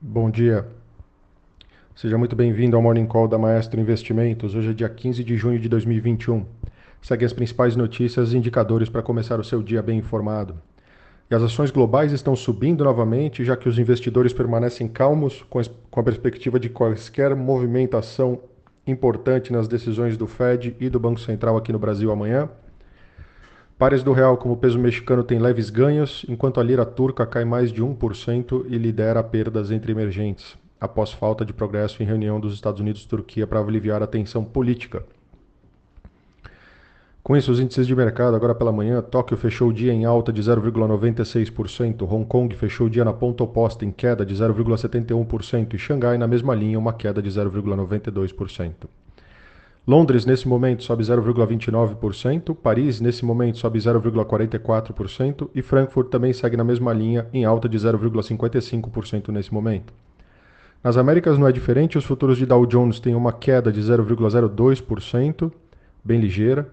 Bom dia. Seja muito bem-vindo ao Morning Call da Maestro Investimentos. Hoje é dia 15 de junho de 2021. Segue as principais notícias e indicadores para começar o seu dia bem informado. E as ações globais estão subindo novamente, já que os investidores permanecem calmos com a perspectiva de quaisquer movimentação importante nas decisões do Fed e do Banco Central aqui no Brasil amanhã. Pares do real como peso mexicano tem leves ganhos, enquanto a lira turca cai mais de 1% e lidera perdas entre emergentes, após falta de progresso em reunião dos Estados Unidos e Turquia para aliviar a tensão política. Com isso, os índices de mercado, agora pela manhã, Tóquio fechou o dia em alta de 0,96%, Hong Kong fechou o dia na ponta oposta em queda de 0,71% e Xangai na mesma linha, uma queda de 0,92%. Londres, nesse momento, sobe 0,29%, Paris, nesse momento, sobe 0,44% e Frankfurt também segue na mesma linha, em alta de 0,55% nesse momento. Nas Américas não é diferente, os futuros de Dow Jones têm uma queda de 0,02%, bem ligeira.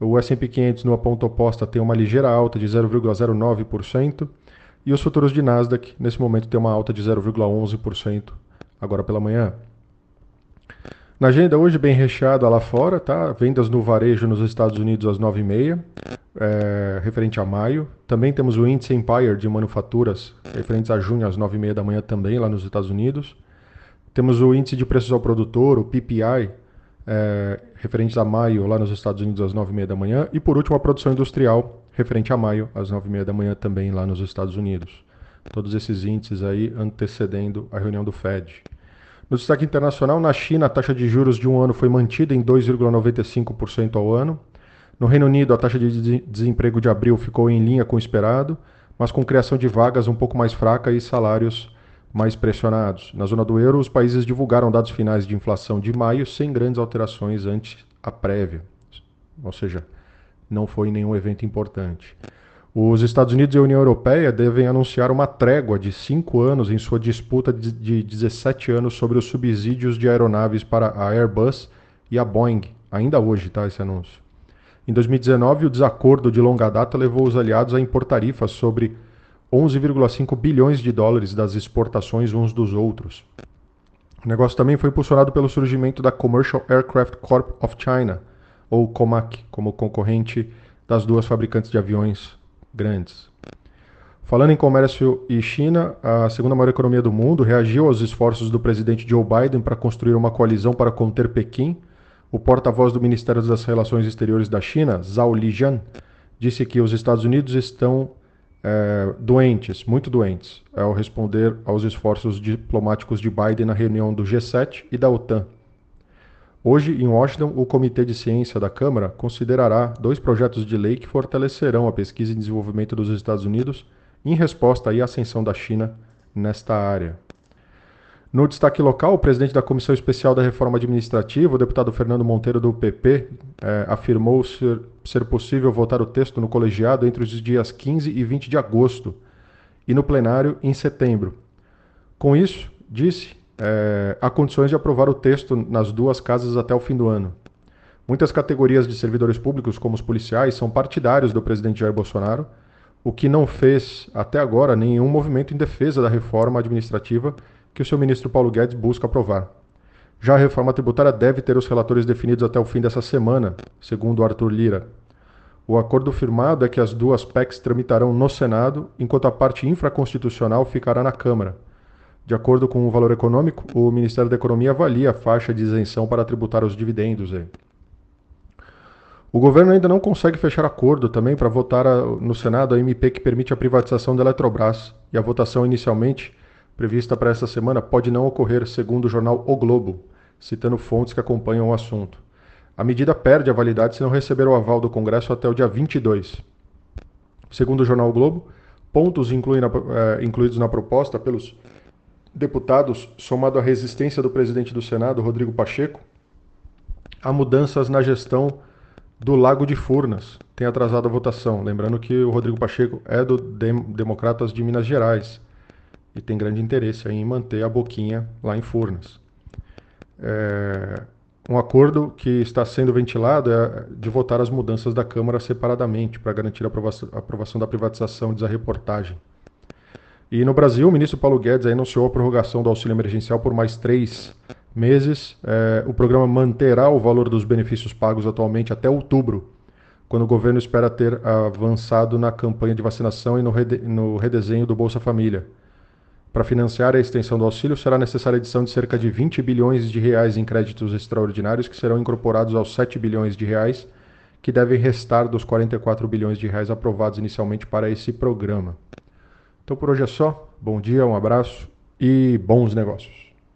O S&P 500 numa ponta oposta tem uma ligeira alta de 0,09% e os futuros de Nasdaq nesse momento tem uma alta de 0,11% agora pela manhã. Na agenda hoje bem recheada lá fora, tá? Vendas no varejo nos Estados Unidos às 9h30, é, referente a maio. Também temos o índice Empire de manufaturas, referentes a junho às 9h30 da manhã também lá nos Estados Unidos. Temos o índice de preços ao produtor, o PPI, é, referente a maio, lá nos Estados Unidos, às 9h30 da manhã. E por último, a produção industrial, referente a maio, às 9h30 da manhã, também lá nos Estados Unidos. Todos esses índices aí antecedendo a reunião do Fed. No destaque internacional, na China, a taxa de juros de um ano foi mantida em 2,95% ao ano. No Reino Unido, a taxa de desemprego de abril ficou em linha com o esperado, mas com criação de vagas um pouco mais fraca e salários mais pressionados. Na zona do euro, os países divulgaram dados finais de inflação de maio sem grandes alterações ante a prévia, ou seja, não foi nenhum evento importante. Os Estados Unidos e a União Europeia devem anunciar uma trégua de cinco anos em sua disputa de 17 anos sobre os subsídios de aeronaves para a Airbus e a Boeing, ainda hoje, tá, esse anúncio. Em 2019, o desacordo de longa data levou os aliados a impor tarifas sobre 11,5 bilhões de dólares das exportações uns dos outros. O negócio também foi impulsionado pelo surgimento da Commercial Aircraft Corp of China, ou COMAC, como concorrente das duas fabricantes de aviões grandes. Falando em comércio e China, a segunda maior economia do mundo reagiu aos esforços do presidente Joe Biden para construir uma coalizão para conter Pequim. O porta-voz do Ministério das Relações Exteriores da China, Zhao Lijian, disse que os Estados Unidos estão é, doentes, muito doentes, ao responder aos esforços diplomáticos de Biden na reunião do G7 e da OTAN. Hoje, em Washington, o Comitê de Ciência da Câmara considerará dois projetos de lei que fortalecerão a pesquisa e desenvolvimento dos Estados Unidos em resposta à ascensão da China nesta área. No destaque local, o presidente da Comissão Especial da Reforma Administrativa, o deputado Fernando Monteiro do PP, eh, afirmou ser, ser possível votar o texto no colegiado entre os dias 15 e 20 de agosto e no plenário em setembro. Com isso, disse, eh, há condições de aprovar o texto nas duas casas até o fim do ano. Muitas categorias de servidores públicos, como os policiais, são partidários do presidente Jair Bolsonaro, o que não fez até agora nenhum movimento em defesa da reforma administrativa que o seu ministro Paulo Guedes busca aprovar. Já a reforma tributária deve ter os relatores definidos até o fim dessa semana, segundo Arthur Lira. O acordo firmado é que as duas PECs tramitarão no Senado, enquanto a parte infraconstitucional ficará na Câmara. De acordo com o valor econômico, o Ministério da Economia avalia a faixa de isenção para tributar os dividendos. O governo ainda não consegue fechar acordo também para votar no Senado a MP que permite a privatização da Eletrobras, e a votação inicialmente prevista para esta semana pode não ocorrer, segundo o jornal O Globo, citando fontes que acompanham o assunto. A medida perde a validade se não receber o aval do Congresso até o dia 22. Segundo o jornal o Globo, pontos eh, incluídos na proposta pelos deputados, somado à resistência do presidente do Senado, Rodrigo Pacheco, há mudanças na gestão do Lago de Furnas. Tem atrasado a votação. Lembrando que o Rodrigo Pacheco é do Dem Democratas de Minas Gerais e tem grande interesse em manter a boquinha lá em Furnas. É, um acordo que está sendo ventilado é de votar as mudanças da Câmara separadamente para garantir a aprovação, a aprovação da privatização, diz a reportagem. E no Brasil, o ministro Paulo Guedes anunciou a prorrogação do auxílio emergencial por mais três meses. É, o programa manterá o valor dos benefícios pagos atualmente até outubro, quando o governo espera ter avançado na campanha de vacinação e no, rede, no redesenho do Bolsa Família. Para financiar a extensão do auxílio, será necessária a edição de cerca de 20 bilhões de reais em créditos extraordinários, que serão incorporados aos 7 bilhões de reais, que devem restar dos 44 bilhões de reais aprovados inicialmente para esse programa. Então por hoje é só. Bom dia, um abraço e bons negócios.